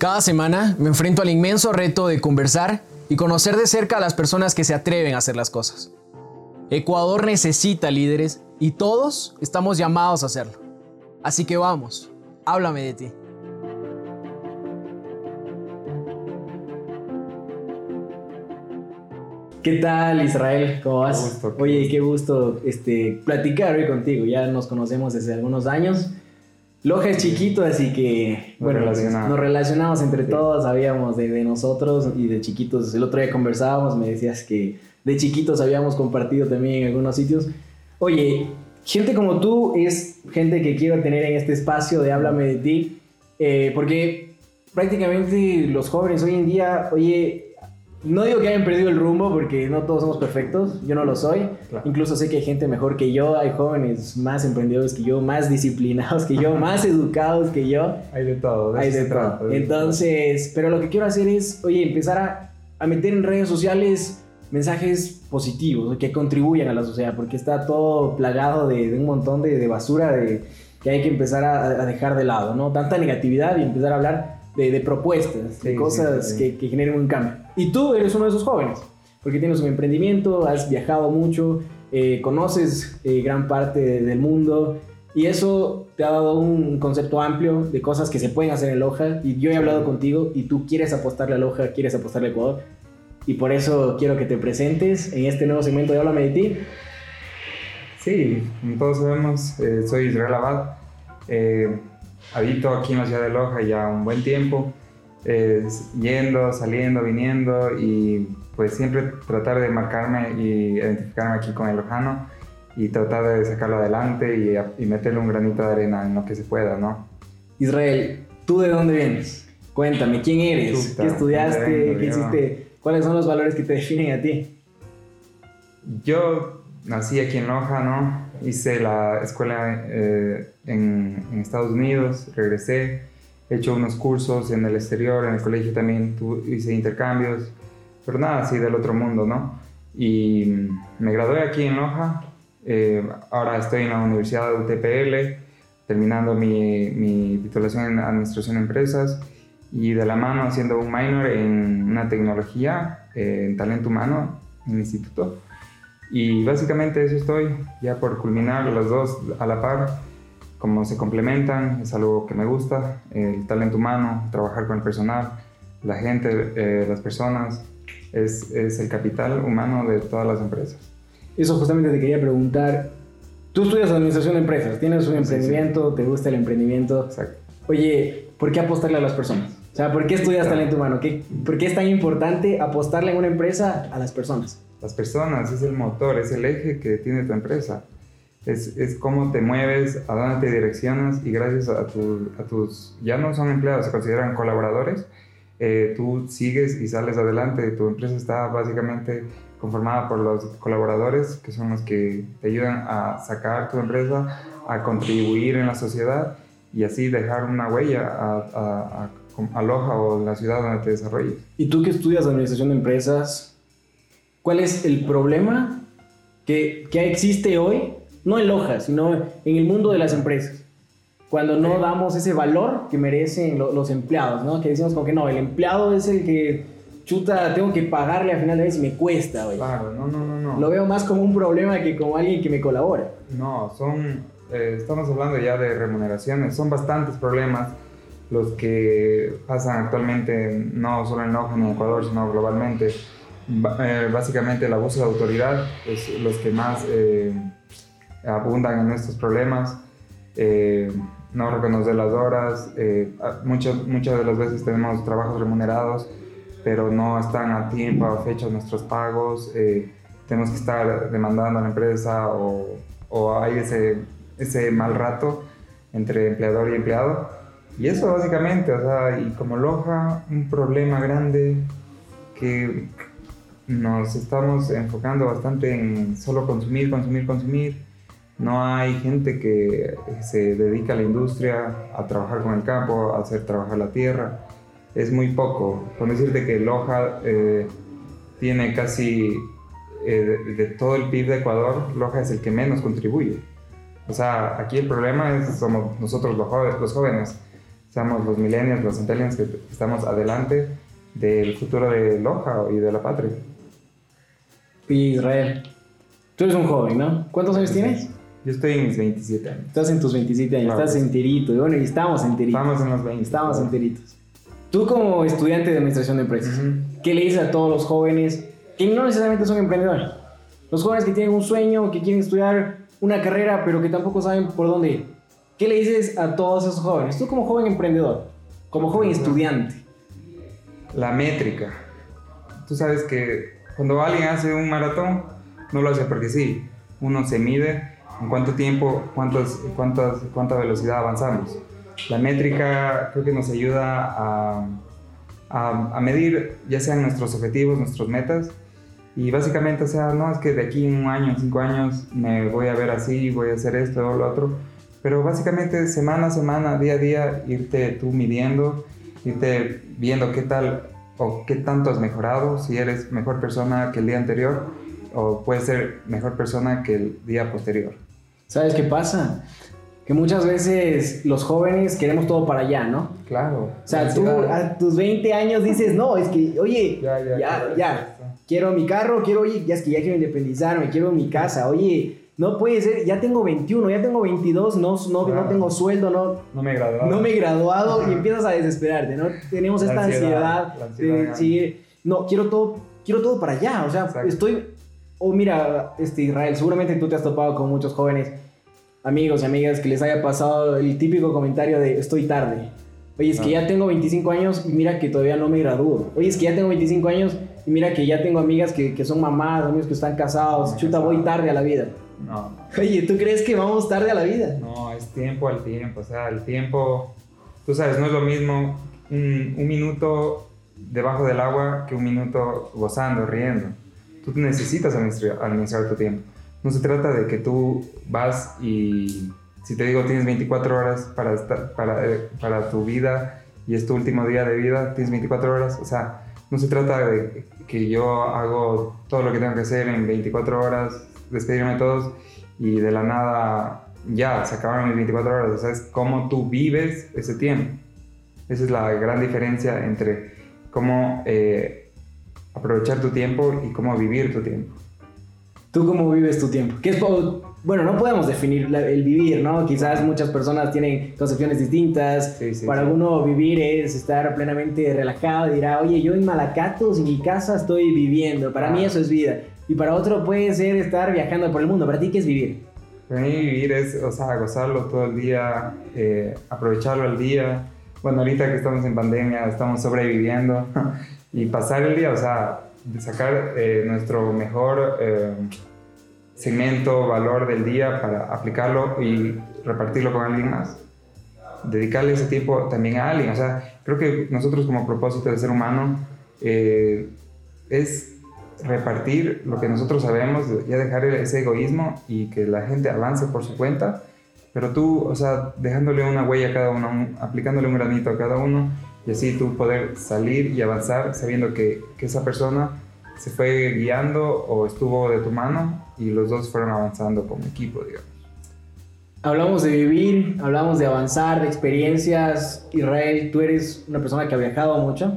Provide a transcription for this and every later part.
Cada semana me enfrento al inmenso reto de conversar y conocer de cerca a las personas que se atreven a hacer las cosas. Ecuador necesita líderes y todos estamos llamados a hacerlo. Así que vamos, háblame de ti. ¿Qué tal Israel? ¿Cómo vas? Oye, qué gusto este, platicar hoy contigo. Ya nos conocemos desde algunos años Loja es chiquito, así que, bueno, nos relacionamos entre todos, sabíamos de, de, nosotros y de chiquitos. El otro día conversábamos, me decías que de chiquitos habíamos compartido también en algunos sitios. Oye, gente como tú es gente que quiero tener en este espacio de Háblame de ti, eh, porque prácticamente los jóvenes hoy en día, oye, no digo que hayan perdido el rumbo porque no todos somos perfectos, yo no lo soy. Incluso sé que hay gente mejor que yo, hay jóvenes más emprendedores que yo, más disciplinados que yo, más educados que yo. Hay de todo. hay de todo. Entonces, pero lo que quiero hacer es, oye, empezar a, a meter en redes sociales mensajes positivos que contribuyan a la sociedad, porque está todo plagado de, de un montón de, de, basura de, que hay que empezar a, a dejar de lado, ¿no? Tanta negatividad y empezar a hablar de, propuestas, de cosas Que, que, generen un cambio. Y tú eres uno de esos jóvenes, porque tienes un emprendimiento, has viajado mucho, eh, conoces eh, gran parte del mundo y eso te ha dado un concepto amplio de cosas que se pueden hacer en Loja y yo he hablado contigo y tú quieres apostarle a Loja, quieres apostarle a Ecuador y por eso quiero que te presentes en este nuevo segmento de Háblame de ti. Sí, como todos sabemos, eh, soy Israel Abad habito aquí en la ciudad de Loja ya un buen tiempo, yendo, saliendo, viniendo y pues siempre tratar de marcarme y identificarme aquí con el lojano y tratar de sacarlo adelante y, y, meterle un granito de arena en lo que se pueda, ¿no? Israel, ¿tú de dónde vienes? Cuéntame, ¿quién eres? ¿Qué estudiaste? ¿Qué hiciste? ¿Cuáles son los valores que te definen a ti? Yo nací aquí en Loja, ¿no? Hice la escuela eh, en, Estados Unidos, regresé, he hecho unos cursos en el exterior, en el colegio también hice intercambios, pero nada así del otro mundo, ¿no? Y me gradué aquí en Loja, eh, ahora estoy en la Universidad de UTPL, terminando mi, mi titulación en Administración de Empresas y de la mano haciendo un minor en una tecnología, eh, en talento humano, en el instituto. Y básicamente eso estoy, ya por culminar los dos a la par, como se complementan, es algo que me gusta, el talento humano, trabajar con el personal, la gente, eh, las personas, es, es, el capital humano de todas las empresas. Eso justamente te quería preguntar, tú estudias administración de empresas, tienes un emprendimiento, te gusta el emprendimiento. Exacto. Oye, ¿por qué apostarle a las personas? O sea, ¿por qué estudias talento humano? ¿Qué, ¿Por qué es tan importante apostarle en una empresa a las personas? las personas, es el motor, es el eje que tiene tu empresa. Es, es cómo te mueves, a dónde te direccionas y gracias a, tu, a tus, ya no son empleados, se consideran colaboradores, eh, tú sigues y sales adelante. Tu empresa está básicamente conformada por los colaboradores, que son los que te ayudan a sacar tu empresa, a contribuir en la sociedad y así dejar una huella a, a, a, a Loja o la ciudad donde te desarrolles. ¿Y tú que estudias administración de empresas, cuál es el problema que, que existe hoy, no en Loja, sino en el mundo de las empresas. Cuando no damos ese valor que merecen los empleados, ¿no? Que decimos como que no, el empleado es el que chuta, tengo que pagarle al final de mes y me cuesta, güey. Claro, no, no, no, no. Lo veo más como un problema que como alguien que me colabora. No, son, eh, estamos hablando ya de remuneraciones, son bastantes problemas los que pasan actualmente, no solo en Loja ni en Ecuador, sino globalmente eh, básicamente el abuso de autoridad es los que más eh, abundan en estos problemas. Eh, no reconocer las horas, muchas, muchas de las veces tenemos trabajos remunerados, pero no están a tiempo, a fecha nuestros pagos, tenemos que estar demandando a la empresa o, o hay ese, ese mal rato entre empleador y empleado. Y eso básicamente, o sea, y como Loja, un problema grande que nos estamos enfocando bastante en solo consumir, consumir, consumir. No hay gente que se dedica a la industria, a trabajar con el campo, a hacer trabajar la tierra. Es muy poco. Con decirte que Loja eh, tiene casi eh, de, todo el PIB de Ecuador, Loja es el que menos contribuye. O sea, aquí el problema es somos nosotros los jóvenes. seamos los millennials, los centennials que estamos adelante del futuro de Loja y de la patria. Israel, tú eres un joven, ¿no? ¿Cuántos años tienes? Yo estoy en mis 27 años. Estás en tus 27 años, estás enterito. Y bueno, y estamos enteritos. Estamos en los 20. Estamos enteritos. Tú como estudiante de administración de empresas, ¿qué le dices a todos los jóvenes que no necesariamente son emprendedores? Los jóvenes que tienen un sueño, que quieren estudiar una carrera, pero que tampoco saben por dónde ir. ¿Qué le dices a todos esos jóvenes? Tú como joven emprendedor, como joven estudiante. La métrica. Tú sabes que cuando alguien hace un maratón, no lo hace porque sí. Uno se mide en cuánto tiempo, cuántos, cuántas, cuánta velocidad avanzamos. La métrica creo que nos ayuda a, medir ya sean nuestros objetivos, nuestras metas, y básicamente, o sea, no es que de aquí un año, cinco años, me voy a ver así, voy a hacer esto o lo otro, pero básicamente semana a semana, día a día, irte tú midiendo, irte viendo qué tal o qué tanto has mejorado, si eres mejor persona que el día anterior o puedes ser mejor persona que el día posterior. ¿Sabes qué pasa? Que muchas veces los jóvenes queremos todo para allá, ¿no? Claro. O sea, tú a tus 20 años dices, no, es que, oye, ya, ya, ya, ya quiero mi carro, quiero, oye, ya es que ya quiero independizarme, quiero mi casa, oye, no puede ser, ya tengo 21, ya tengo 22, no, no, no tengo sueldo, no, no me he graduado. No me he graduado y empiezas a desesperarte, ¿no? Tenemos esta ansiedad, de decir, no, quiero todo, quiero todo para allá, o sea, estoy, o mira, este, Israel, seguramente tú te has topado con muchos jóvenes amigos y amigas que les haya pasado el típico comentario de estoy tarde. Oye, es que ya tengo 25 años y mira que todavía no me gradúo. Oye, es que ya tengo 25 años y mira que ya tengo amigas que, que son mamás, amigos que están casados. Chuta, voy tarde a la vida. No. Oye, ¿tú crees que vamos tarde a la vida? No, es tiempo al tiempo. O sea, el tiempo, tú sabes, no es lo mismo un, un minuto debajo del agua que un minuto gozando, riendo. Tú necesitas administrar, tu tiempo. No se trata de que tú vas y, si te digo, tienes 24 horas para, estar, para, para tu vida y es tu último día de vida, tienes 24 horas. O sea, no se trata de que yo hago todo lo que tengo que hacer en 24 horas, despedirme de todos y de la nada ya se acabaron mis 24 horas. O sea, es cómo tú vives ese tiempo. Esa es la gran diferencia entre cómo eh, aprovechar tu tiempo y cómo vivir tu tiempo. ¿Tú cómo vives tu tiempo? ¿Qué es, bueno, no podemos definir el vivir, ¿no? Quizás muchas personas tienen concepciones distintas. Para alguno vivir es estar plenamente relajado y dirá, oye, yo en Malacatos, en mi casa estoy viviendo. Para mí eso es vida. Y para otro puede ser estar viajando por el mundo. ¿Para ti qué es vivir? Para mí vivir es, o sea, gozarlo todo el día, eh, aprovecharlo al día. Bueno, ahorita que estamos en pandemia, estamos sobreviviendo. y pasar el día, o sea, sacar eh, nuestro mejor... Eh, segmento, valor del día para aplicarlo y repartirlo con alguien más. Dedicarle ese tiempo también a alguien. O sea, creo que nosotros como propósito de ser humano eh, es repartir lo que nosotros sabemos, ya dejar ese egoísmo y que la gente avance por su cuenta, pero tú, o sea, dejándole una huella a cada uno, aplicándole un granito a cada uno y así tú poder salir y avanzar sabiendo que, que esa persona se fue guiando o estuvo de tu mano y los dos fueron avanzando como equipo, digamos. Hablamos de vivir, hablamos de avanzar, de experiencias. Israel, tú eres una persona que ha viajado mucho.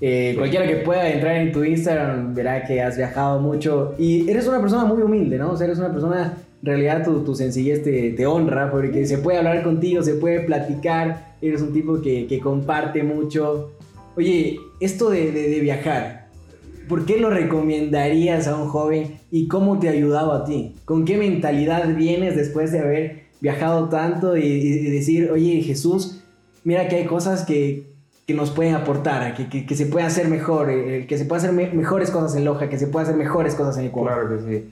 Eh, cualquiera que pueda entrar en tu Instagram verá que has viajado mucho y eres una persona muy humilde, ¿no? O sea, eres una persona, en realidad tu, tu sencillez te, te, honra porque se puede hablar contigo, se puede platicar, eres un tipo que, que comparte mucho. Oye, esto de, de, de viajar, ¿por qué lo recomendarías a un joven y cómo te ha ayudado a ti? ¿Con qué mentalidad vienes después de haber viajado tanto y, decir, oye Jesús, mira que hay cosas que, que nos pueden aportar, que, que, que, se puede hacer mejor, que se puede hacer mejores cosas en Loja, que se puede hacer mejores cosas en Ecuador? Claro que sí.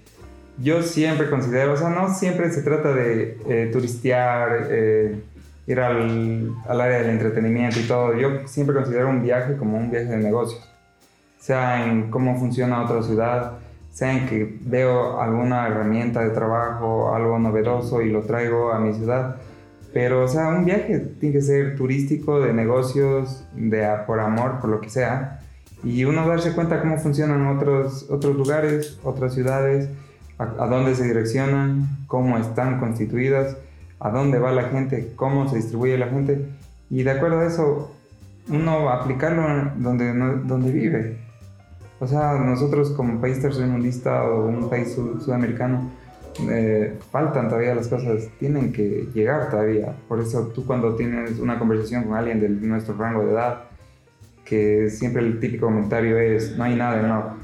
Yo siempre considero, o sea, no siempre se trata de eh, turistear, eh, ir al, al área del entretenimiento y todo. Yo siempre considero un viaje como un viaje de negocios sea en cómo funciona otra ciudad, sea en que veo alguna herramienta de trabajo, algo novedoso y lo traigo a mi ciudad. Pero, o sea, un viaje tiene que ser turístico, de negocios, de por amor, por lo que sea. Y uno darse cuenta cómo funcionan otros, otros lugares, otras ciudades, a, a dónde se direccionan, cómo están constituidas, a dónde va la gente, cómo se distribuye la gente Y de acuerdo a eso, uno aplicarlo donde, donde vive. O sea, nosotros como país tercermundista o un país sudamericano, eh, faltan todavía las cosas, tienen que llegar todavía. Por eso tú cuando tienes una conversación con alguien de nuestro rango de edad, que siempre el típico comentario es, no hay nada en no,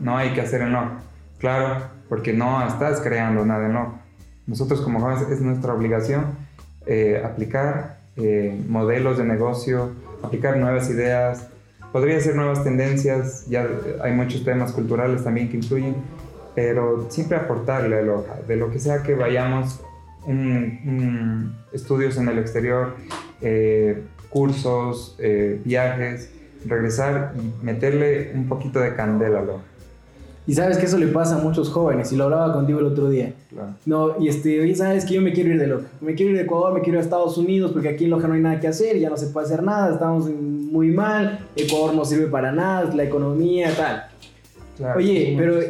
no hay que hacer no. Claro, porque no estás creando nada no. Nosotros como jóvenes es nuestra obligación eh, aplicar eh, modelos de negocio, aplicar nuevas ideas, podría ser nuevas tendencias, ya hay muchos temas culturales también que influyen, pero siempre aportarle Loja, de lo que sea que vayamos, estudios en el exterior, eh, cursos, eh, viajes, regresar y meterle un poquito de candela a Loja. Y sabes que eso le pasa a muchos jóvenes, y lo hablaba contigo el otro día. No, y este, oye, sabes que yo me quiero ir de Loja. Me quiero ir de Ecuador, me quiero ir a Estados Unidos, porque aquí en Loja no hay nada que hacer, ya no se puede hacer nada, estamos muy mal, Ecuador no sirve para nada, la economía, tal. oye, pero.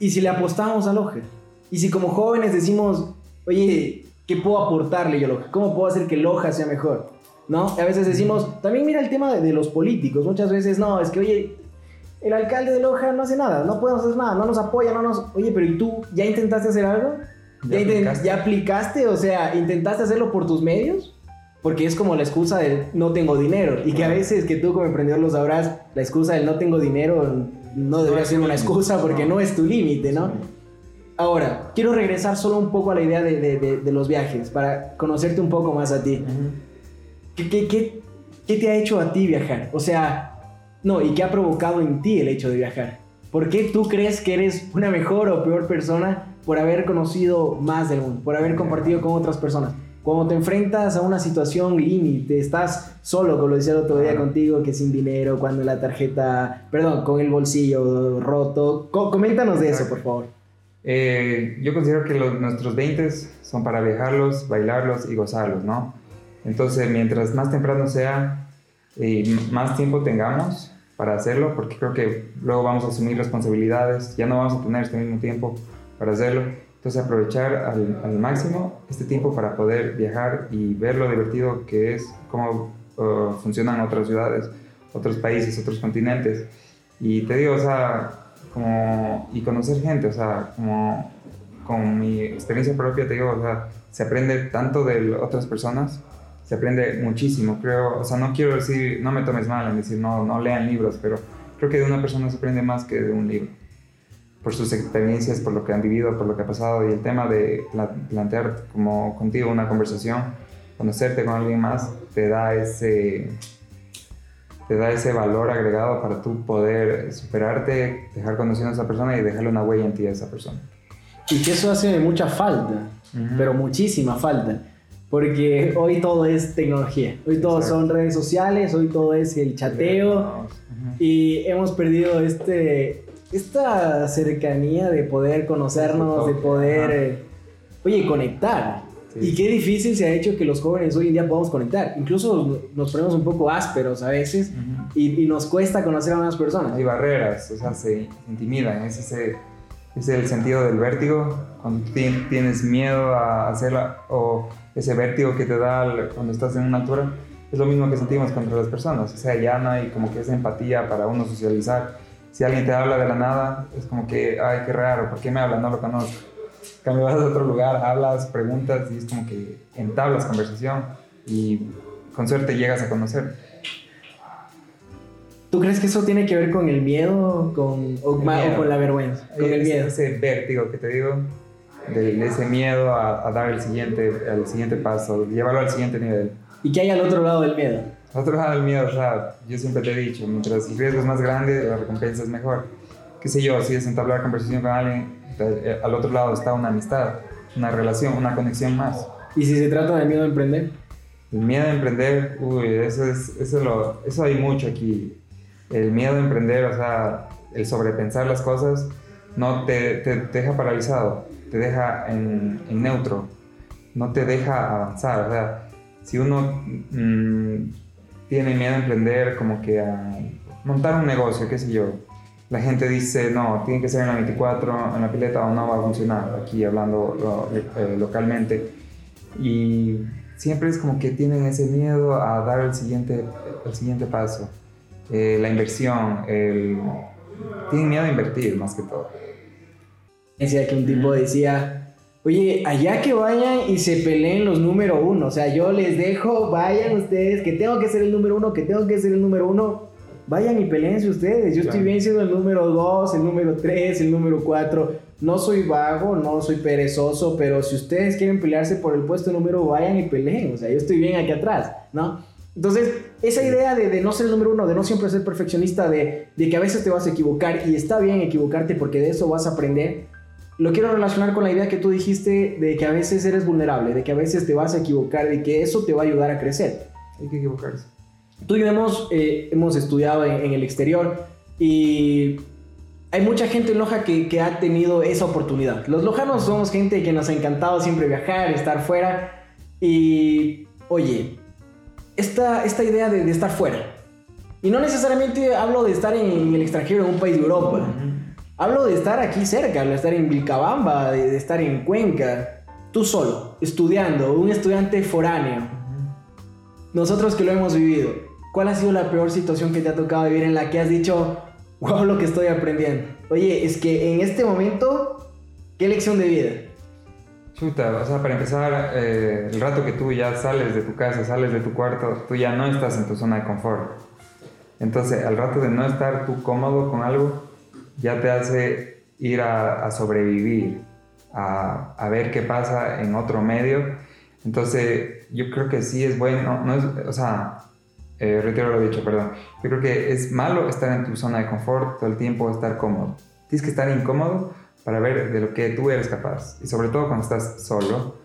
¿Y si le apostamos a Loja? ¿Y si como jóvenes decimos, oye, ¿qué puedo aportarle yo a Loja? ¿Cómo puedo hacer que Loja sea mejor? ¿No? A veces decimos, también mira el tema de, de los políticos. Muchas veces, no, es que, oye, el alcalde de Loja no hace nada, no podemos hacer nada, no nos apoya, no nos... Oye, pero ¿y tú ya intentaste hacer algo? ¿Ya, aplicaste? ¿Ya aplicaste? O sea, ¿intentaste hacerlo por tus medios? Porque es como la excusa del no tengo dinero. Y que a veces, que tú como emprendedor lo sabrás, la excusa del no tengo dinero no debería ser una excusa porque no, es tu límite, ¿no? Ahora, quiero regresar solo un poco a la idea de, de, de, los viajes, para conocerte un poco más a ti. ¿Qué, qué, qué, qué te ha hecho a ti viajar? O sea, no, ¿y qué ha provocado en ti el hecho de viajar? ¿Por qué tú crees que eres una mejor o peor persona por haber conocido más del mundo, por haber compartido con otras personas? Cuando te enfrentas a una situación límite, estás solo, como lo decía el otro día contigo, que sin dinero, cuando la tarjeta, perdón, con el bolsillo roto. coméntanos de eso, por favor. Eh, yo considero que los, nuestros 20 son para viajarlos, bailarlos y gozarlos, ¿no? Entonces, mientras más temprano sea, y más tiempo tengamos para hacerlo, porque creo que luego vamos a asumir responsabilidades, ya no vamos a tener este mismo tiempo para hacerlo. Entonces aprovechar al, al máximo este tiempo para poder viajar y ver lo divertido que es, cómo uh, funcionan otras ciudades, otros países, otros continentes. Y te digo, o sea, como, y conocer gente, o sea, como con mi experiencia propia, te digo, o sea, se aprende tanto de otras personas se aprende muchísimo, creo, o sea, no quiero decir, no me tomes mal en decir, no, no lean libros, pero creo que de una persona se aprende más que de un libro, por sus experiencias, por lo que han vivido, por lo que ha pasado, y el tema de plantear como contigo una conversación, conocerte con alguien más, te da ese te da ese valor agregado para tú poder superarte, dejar conociendo a esa persona y dejarle una huella en ti a esa persona. Y que eso hace mucha falta, pero muchísima falta. Porque hoy todo es tecnología, hoy todo son redes sociales, hoy todo es el chateo. Y hemos perdido este, esta cercanía de poder conocernos, de poder, oye, conectar. Y qué difícil se ha hecho que los jóvenes hoy en día podamos conectar. Incluso nos ponemos un poco ásperos a veces y, nos cuesta conocer a nuevas personas. Hay barreras, o sea, se intimidan, es ese es el sentido del vértigo, cuando tienes miedo a hacerla o ese vértigo que te da cuando estás en una altura, es lo mismo que sentimos contra las personas, o sea, ya no hay como que esa empatía para uno socializar. Si alguien te habla de la nada, es como que, ay, qué raro, ¿por qué me habla? No lo conozco. Cuando vas a otro lugar, hablas, preguntas y es como que entablas conversación y con suerte llegas a conocer. ¿Tú crees que eso tiene que ver con el miedo con, o, con la vergüenza? Con el miedo. Ese vértigo que te digo, de, ese miedo a, dar el siguiente, el siguiente paso, llevarlo al siguiente nivel. ¿Y qué hay al otro lado del miedo? Al otro lado del miedo, o sea, yo siempre te he dicho, mientras el riesgo es más grande, la recompensa es mejor. Qué sé yo, si es entablar conversación con alguien, eh, al otro lado está una amistad, una relación, una conexión más. ¿Y si se trata del miedo a emprender? El miedo a emprender, uy, eso, es, eso, lo, eso hay mucho aquí el miedo a emprender, o sea, el sobrepensar las cosas, no te, te, deja paralizado, te deja en, neutro, no te deja avanzar. O si uno mm, tiene miedo a emprender, como que a montar un negocio, qué sé yo, la gente dice, no, tiene que ser en la 24, en la pileta o no va a funcionar, aquí hablando eh, localmente. Y siempre es como que tienen ese miedo a dar el siguiente, el siguiente paso. Eh, la inversión, tienen miedo a invertir más que todo. Decía que un tipo decía, oye, allá que vayan y se peleen los número uno, o sea, yo les dejo, vayan ustedes, que tengo que ser el número uno, que tengo que ser el número uno, vayan y peleense ustedes, yo estoy bien siendo el número dos, el número tres, el número cuatro, no soy vago, no soy perezoso, pero si ustedes quieren pelearse por el puesto número, vayan y peleen, o sea, yo estoy bien aquí atrás, ¿no? Entonces, esa idea de, no ser el número uno, de no siempre ser perfeccionista, de, que a veces te vas a equivocar y está bien equivocarte porque de eso vas a aprender, lo quiero relacionar con la idea que tú dijiste de que a veces eres vulnerable, de que a veces te vas a equivocar, de que eso te va a ayudar a crecer. Hay que equivocarse. Tú y yo hemos, eh, hemos estudiado en, el exterior y hay mucha gente en Loja que, que, ha tenido esa oportunidad. Los lojanos somos gente que nos ha encantado siempre viajar, estar fuera y, oye, esta, esta idea de, estar fuera. Y no necesariamente hablo de estar en, el extranjero, en un país de Europa. Hablo de estar aquí cerca, de estar en Vilcabamba, de, estar en Cuenca, tú solo, estudiando, un estudiante foráneo. Nosotros que lo hemos vivido, ¿cuál ha sido la peor situación que te ha tocado vivir en la que has dicho, wow, lo que estoy aprendiendo? Oye, es que en este momento, ¿qué lección de vida? Chuta, o sea, para empezar, eh, el rato que tú ya sales de tu casa, sales de tu cuarto, tú ya no estás en tu zona de confort. Entonces, al rato de no estar tú cómodo con algo, ya te hace ir a, sobrevivir, a, ver qué pasa en otro medio. Entonces, yo creo que sí es bueno, no es, o sea, eh, retiro lo dicho, perdón. Yo creo que es malo estar en tu zona de confort todo el tiempo, estar cómodo. Tienes que estar incómodo para ver de lo que tú eres capaz. Y sobre todo cuando estás solo.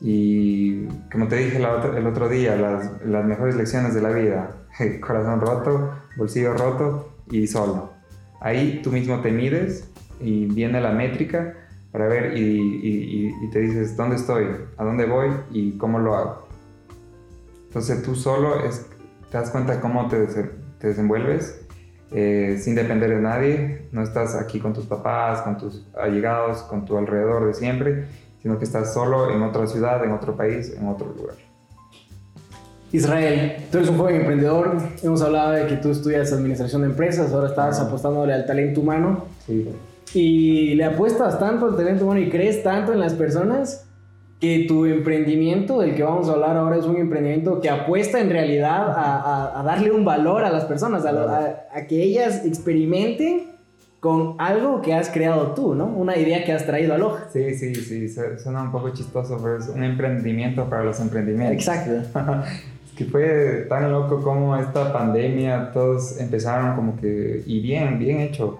Y como te dije el otro día, las, las mejores lecciones de la vida, corazón roto, bolsillo roto y solo. Ahí tú mismo te mides y viene la métrica para ver y, te dices dónde estoy, a dónde voy y cómo lo hago. Entonces tú solo es, te das cuenta cómo te, te desenvuelves eh, sin depender de nadie, no estás aquí con tus papás, con tus allegados, con tu alrededor de siempre, sino que estás solo en otra ciudad, en otro país, en otro lugar. Israel, tú eres un joven emprendedor, hemos hablado de que tú estudias administración de empresas, ahora estás apostándole al talento humano. Sí. Y le apuestas tanto al talento humano y crees tanto en las personas que tu emprendimiento, del que vamos a hablar ahora, es un emprendimiento que apuesta en realidad a, darle un valor a las personas, a, que ellas experimenten con algo que has creado tú, ¿no? Una idea que has traído a Loja. Sí, sí, sí, suena un poco chistoso, pero es un emprendimiento para los emprendimientos. Exacto. que fue tan loco como esta pandemia, todos empezaron como que, y bien, bien hecho,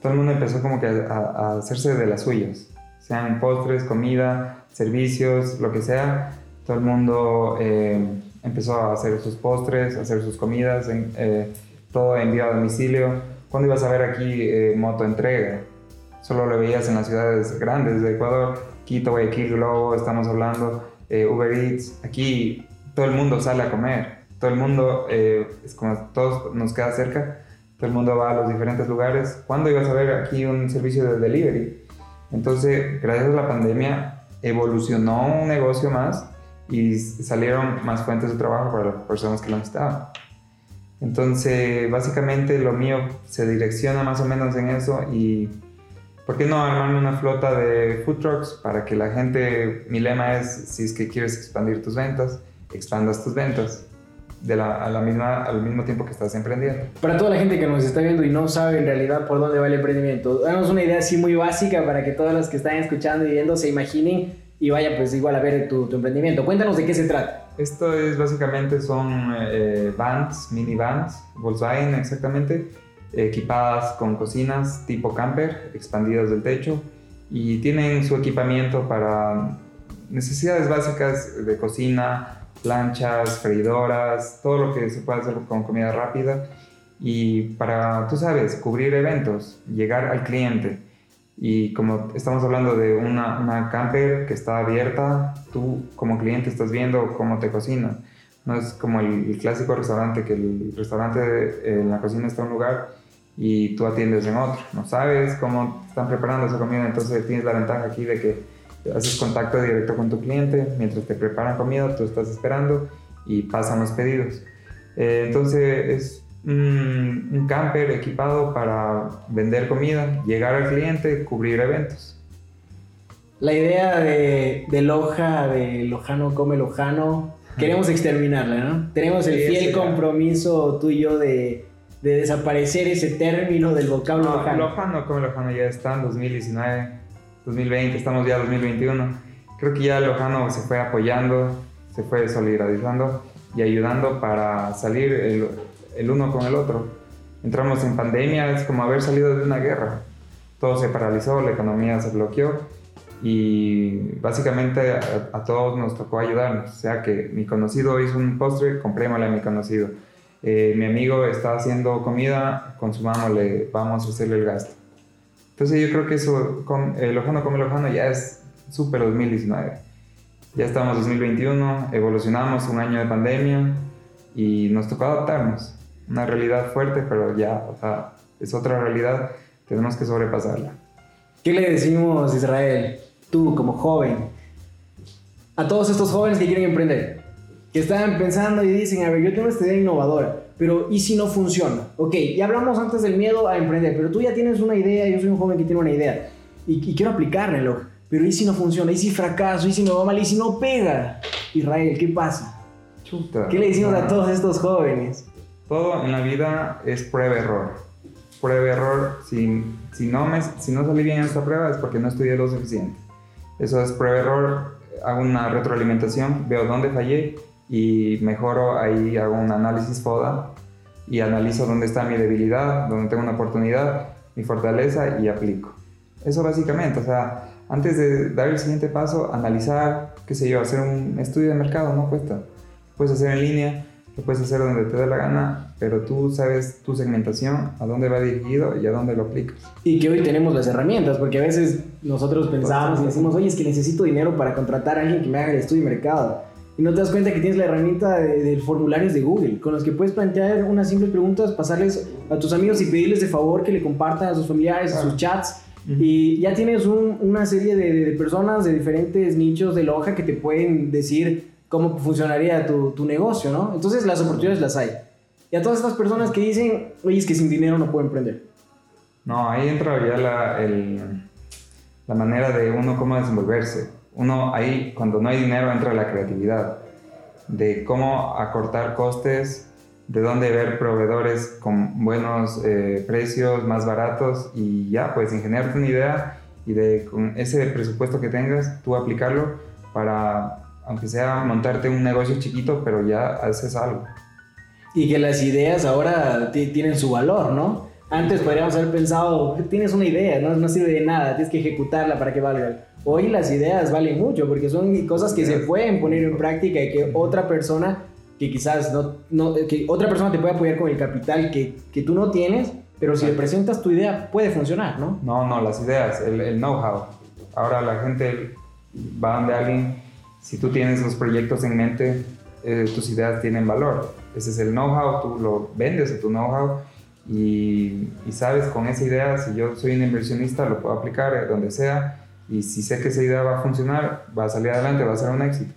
todo el mundo empezó como que a, a hacerse de las suyas, sean postres, comida, servicios, lo que sea, todo el mundo eh, empezó a hacer sus postres, a hacer sus comidas, eh, todo enviado a domicilio. ¿Cuándo ibas a ver aquí eh, moto entrega? Solo lo veías en las ciudades grandes de Ecuador, Quito, Guayaquil, Globo, estamos hablando, Uber Eats. Aquí todo el mundo sale a comer, todo el mundo, es como todos nos queda cerca, todo el mundo va a los diferentes lugares. ¿Cuándo ibas a ver aquí un servicio de delivery? Entonces, gracias a la pandemia, evolucionó un negocio más y salieron más fuentes de trabajo para las personas que lo necesitaban. Entonces, básicamente lo mío se direcciona más o menos en eso y ¿por qué no armar una flota de food trucks para que la gente, mi lema es, si es que quieres expandir tus ventas, expandas tus ventas de la, a la misma, al mismo tiempo que estás emprendiendo. Para toda la gente que nos está viendo y no sabe en realidad por dónde va el emprendimiento, damos una idea así muy básica para que todos los que están escuchando y viendo se imaginen y vaya pues igual a ver tu, tu emprendimiento. Cuéntanos de qué se trata. Esto es básicamente son eh, vans, mini vans, Volkswagen exactamente, equipadas con cocinas tipo camper, expandidas del techo y tienen su equipamiento para necesidades básicas de cocina, planchas, freidoras, todo lo que se puede hacer con comida rápida y para, tú sabes, cubrir eventos, llegar al cliente. Y como estamos hablando de una, una camper que está abierta, tú como cliente estás viendo cómo te cocinan. No es como el, clásico restaurante, que el restaurante en la cocina está en un lugar y tú atiendes en otro. No sabes cómo están preparando esa comida, entonces tienes la ventaja aquí de que haces contacto directo con tu cliente, mientras te preparan comida, tú estás esperando y pasan los pedidos. Eh, entonces es un, camper equipado para vender comida, llegar al cliente, cubrir eventos. La idea de, de Loja, de Lojano come Lojano, queremos exterminarla, ¿no? Tenemos el fiel compromiso tú y yo de, de, desaparecer ese término del vocablo no, Lojano. Lojano come Lojano ya está en 2019, 2020, estamos ya en 2021. Creo que ya Lojano se fue apoyando, se fue solidarizando y ayudando para salir el, el uno con el otro. Entramos en pandemia, es como haber salido de una guerra. Todo se paralizó, la economía se bloqueó y básicamente a, todos nos tocó ayudarnos. O sea que mi conocido hizo un postre, comprémosle a mi conocido. Eh, mi amigo está haciendo comida, consumámosle, vamos a hacerle el gasto. Entonces yo creo que eso, con, el Lojano come Lojano ya es súper 2019. Ya estamos 2021, evolucionamos un año de pandemia y nos tocó adaptarnos. Una realidad fuerte, pero ya, o sea, es otra realidad, tenemos que sobrepasarla. ¿Qué le decimos, Israel, tú como joven, a todos estos jóvenes que quieren emprender? Que están pensando y dicen, a ver, yo tengo esta idea innovadora, pero ¿y si no funciona? Ok, ya hablamos antes del miedo a emprender, pero tú ya tienes una idea, yo soy un joven que tiene una idea y, y quiero aplicarla, pero ¿y si no funciona? ¿Y si fracaso? ¿Y si me va mal? ¿Y si no pega? Israel, ¿qué pasa? Chuta, ¿Qué le decimos a todos estos jóvenes? Todo en la vida es prueba-error. Prueba-error, si, si, no me, si no salí bien en esta prueba es porque no estudié lo suficiente. Eso es prueba-error, hago una retroalimentación, veo dónde fallé y mejoro, ahí hago un análisis FODA y analizo dónde está mi debilidad, dónde tengo una oportunidad, mi fortaleza y aplico. Eso básicamente, o sea, antes de dar el siguiente paso, analizar, qué sé yo, hacer un estudio de mercado, no cuesta. Puedes hacer en línea, lo puedes hacer donde te dé la gana, pero tú sabes tu segmentación, a dónde va dirigido y a dónde lo aplicas. Y que hoy tenemos las herramientas, porque a veces nosotros pensamos y decimos, oye, es que necesito dinero para contratar a alguien que me haga el estudio de mercado. Y no te das cuenta que tienes la herramienta de, de, formularios de Google, con los que puedes plantear unas simples preguntas, pasarles a tus amigos y pedirles de favor que le compartan a sus familiares, a sus chats. Y ya tienes una serie de, de, personas de diferentes nichos de loja que te pueden decir cómo funcionaría tu, tu, negocio, ¿no? Entonces las oportunidades las hay. Y a todas estas personas que dicen, oye, es que sin dinero no puedo emprender. No, ahí entra ya la, el, la manera de uno cómo desenvolverse. Uno ahí, cuando no hay dinero, entra la creatividad. De cómo acortar costes, de dónde ver proveedores con buenos eh, precios, más baratos y ya, pues ingeniarte una idea y de con ese presupuesto que tengas, tú aplicarlo para aunque sea montarte un negocio chiquito, pero ya haces algo. Y que las ideas ahora tienen su valor, ¿no? Antes podríamos haber pensado, tienes una idea, no, no sirve de nada, tienes que ejecutarla para que valga. Hoy las ideas valen mucho porque son cosas que se pueden poner en práctica y que otra persona, que quizás no, no que otra persona te puede apoyar con el capital que, que tú no tienes, pero si le presentas tu idea puede funcionar, ¿no? No, no, las ideas, el, el know-how. Ahora la gente va donde alguien si tú tienes los proyectos en mente, eh, tus ideas tienen valor. Ese es el know-how, tú lo vendes tu know-how y, y, sabes con esa idea, si yo soy un inversionista, lo puedo aplicar donde sea y si sé que esa idea va a funcionar, va a salir adelante, va a ser un éxito.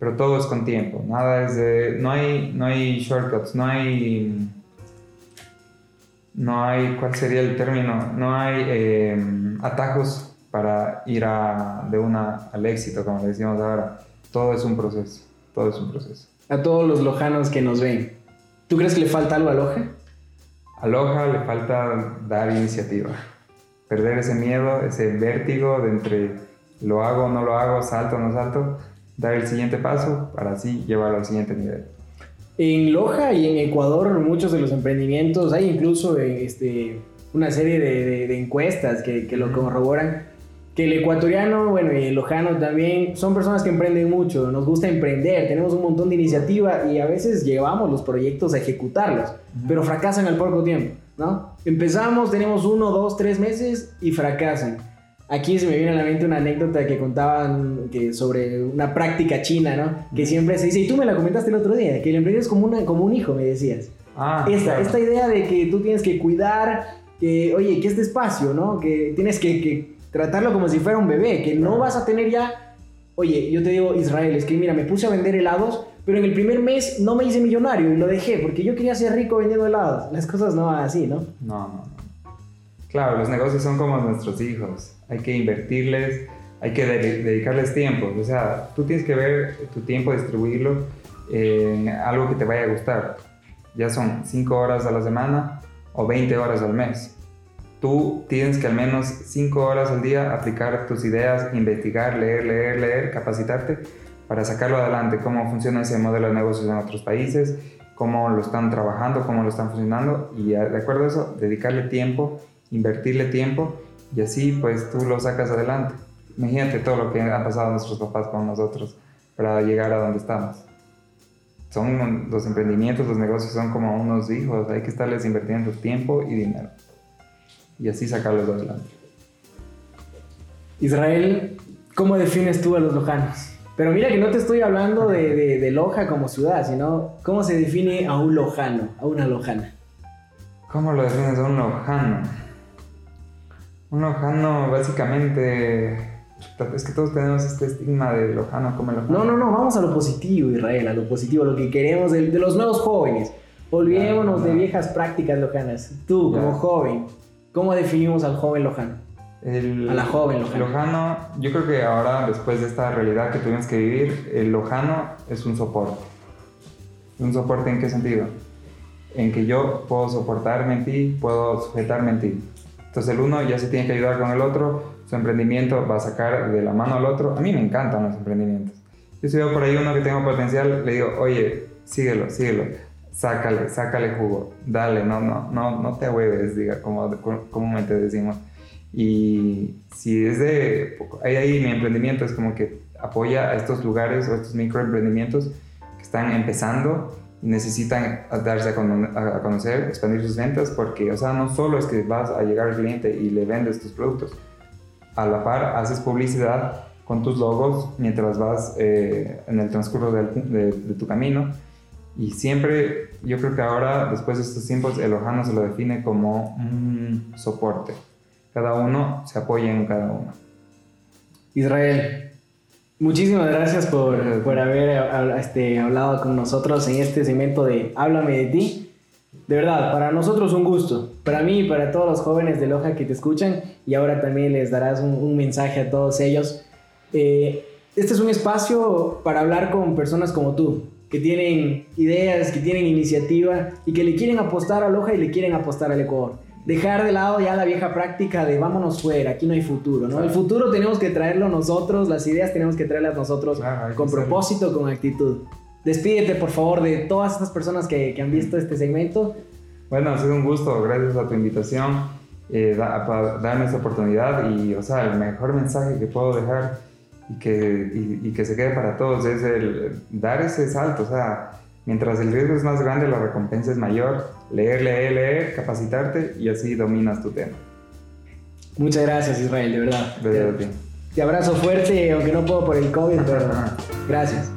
Pero todo es con tiempo, nada es de, no hay, no hay shortcuts, no hay, no hay, ¿cuál sería el término? No hay eh, atajos para ir a, de una al éxito, como decimos ahora. Todo es un proceso, todo es un proceso. A todos los lojanos que nos ven, ¿tú crees que le falta algo a Loja? A Loja le falta dar iniciativa, perder ese miedo, ese vértigo de entre lo hago o no lo hago, salto o no salto, dar el siguiente paso para así llevarlo al siguiente nivel. En Loja y en Ecuador muchos de los emprendimientos, hay incluso este, una serie de, de, encuestas que, que lo corroboran que el ecuatoriano, bueno, y el lojano también, son personas que emprenden mucho, nos gusta emprender, tenemos un montón de iniciativa y a veces llevamos los proyectos a ejecutarlos, pero fracasan al poco tiempo, ¿no? Empezamos, tenemos uno, dos, tres meses y fracasan. Aquí se me viene a la mente una anécdota que contaban que sobre una práctica china, ¿no? Que siempre se dice, y tú me la comentaste el otro día, que el emprendedor es como, una, como un hijo, me decías. Ah, esta, esta idea de que tú tienes que cuidar, que, oye, que este espacio, ¿no? Que tienes que, que tratarlo como si fuera un bebé, que no vas a tener ya, oye, yo te digo, Israel, es que mira, me puse a vender helados, pero en el primer mes no me hice millonario y lo dejé porque yo quería ser rico vendiendo helados. Las cosas no van así, ¿no? No, no, no. Claro, los negocios son como nuestros hijos. Hay que invertirles, hay que dedicarles tiempo. O sea, tú tienes que ver tu tiempo, distribuirlo en algo que te vaya a gustar. Ya son 5 horas a la semana o 20 horas al mes. Tú tienes que al menos 5 horas al día aplicar tus ideas, investigar, leer, leer, leer, capacitarte para sacarlo adelante, cómo funciona ese modelo de negocios en otros países, cómo lo están trabajando, cómo lo están funcionando y de acuerdo a eso, dedicarle tiempo, invertirle tiempo y así pues tú lo sacas adelante. Imagínate todo lo que han pasado nuestros papás con nosotros para llegar a donde estamos. Son los emprendimientos, los negocios son como unos hijos, hay que estarles invirtiendo tiempo y dinero. Y así sacarlos adelante. Israel, ¿cómo defines tú a los lojanos? Pero mira que no te estoy hablando de, de, Loja como ciudad, sino cómo se define a un lojano, a una lojana. ¿Cómo lo defines a un lojano? Un lojano básicamente es que todos tenemos este estigma de lojano como el lojano. No, no, no, vamos a lo positivo, Israel, a lo positivo, lo que queremos de, los nuevos jóvenes. Olvidémonos de viejas prácticas lojanas. Tú, como joven, ¿cómo definimos al joven lojano? A la joven lojana. Lojano, yo creo que ahora, después de esta realidad que tuvimos que vivir, el lojano es un soporte. ¿Un soporte en qué sentido? En que yo puedo soportarme en ti, puedo sujetarme en ti. Entonces el uno ya se tiene que ayudar con el otro, su emprendimiento va a sacar de la mano al otro. A mí me encantan los emprendimientos. Yo si veo por ahí uno que tenga potencial, le digo, oye, síguelo, síguelo, sácale, sácale jugo, dale, no, no, no, no te hueves, diga, como comúnmente decimos. Y si es de, ahí, ahí mi emprendimiento es como que apoya a estos lugares o a estos microemprendimientos que están empezando y necesitan darse a, conocer, expandir sus ventas, porque, o sea, no solo es que vas a llegar al cliente y le vendes tus productos, a la par haces publicidad con tus logos mientras vas eh, en el transcurso de, tu camino. Y siempre, yo creo que ahora, después de estos tiempos, el Ojano se lo define como un soporte. Cada uno se apoya en cada uno. Israel, muchísimas gracias por, por haber este, hablado con nosotros en este segmento de Háblame de ti. De verdad, para nosotros un gusto. Para mí y para todos los jóvenes de Loja que te escuchan. Y ahora también les darás un, mensaje a todos ellos. Eh, este es un espacio para hablar con personas como tú, que tienen ideas, que tienen iniciativa y que le quieren apostar a Loja y le quieren apostar al Ecuador. Dejar de lado ya la vieja práctica de vámonos fuera, aquí no hay futuro, ¿no? El futuro tenemos que traerlo nosotros, las ideas tenemos que traerlas nosotros con propósito, con actitud. Despídete, por favor, de todas estas personas que, que han visto este segmento. Bueno, ha sido un gusto, gracias a tu invitación, eh, para darme esta oportunidad y, o sea, el mejor mensaje que puedo dejar y que, y, que se quede para todos es el dar ese salto, o sea, mientras el riesgo es más grande, la recompensa es mayor, leer, leer, leer, capacitarte y así dominas tu tema. Muchas gracias Israel, de verdad. De verdad. Te abrazo fuerte, aunque no puedo por el COVID, pero gracias.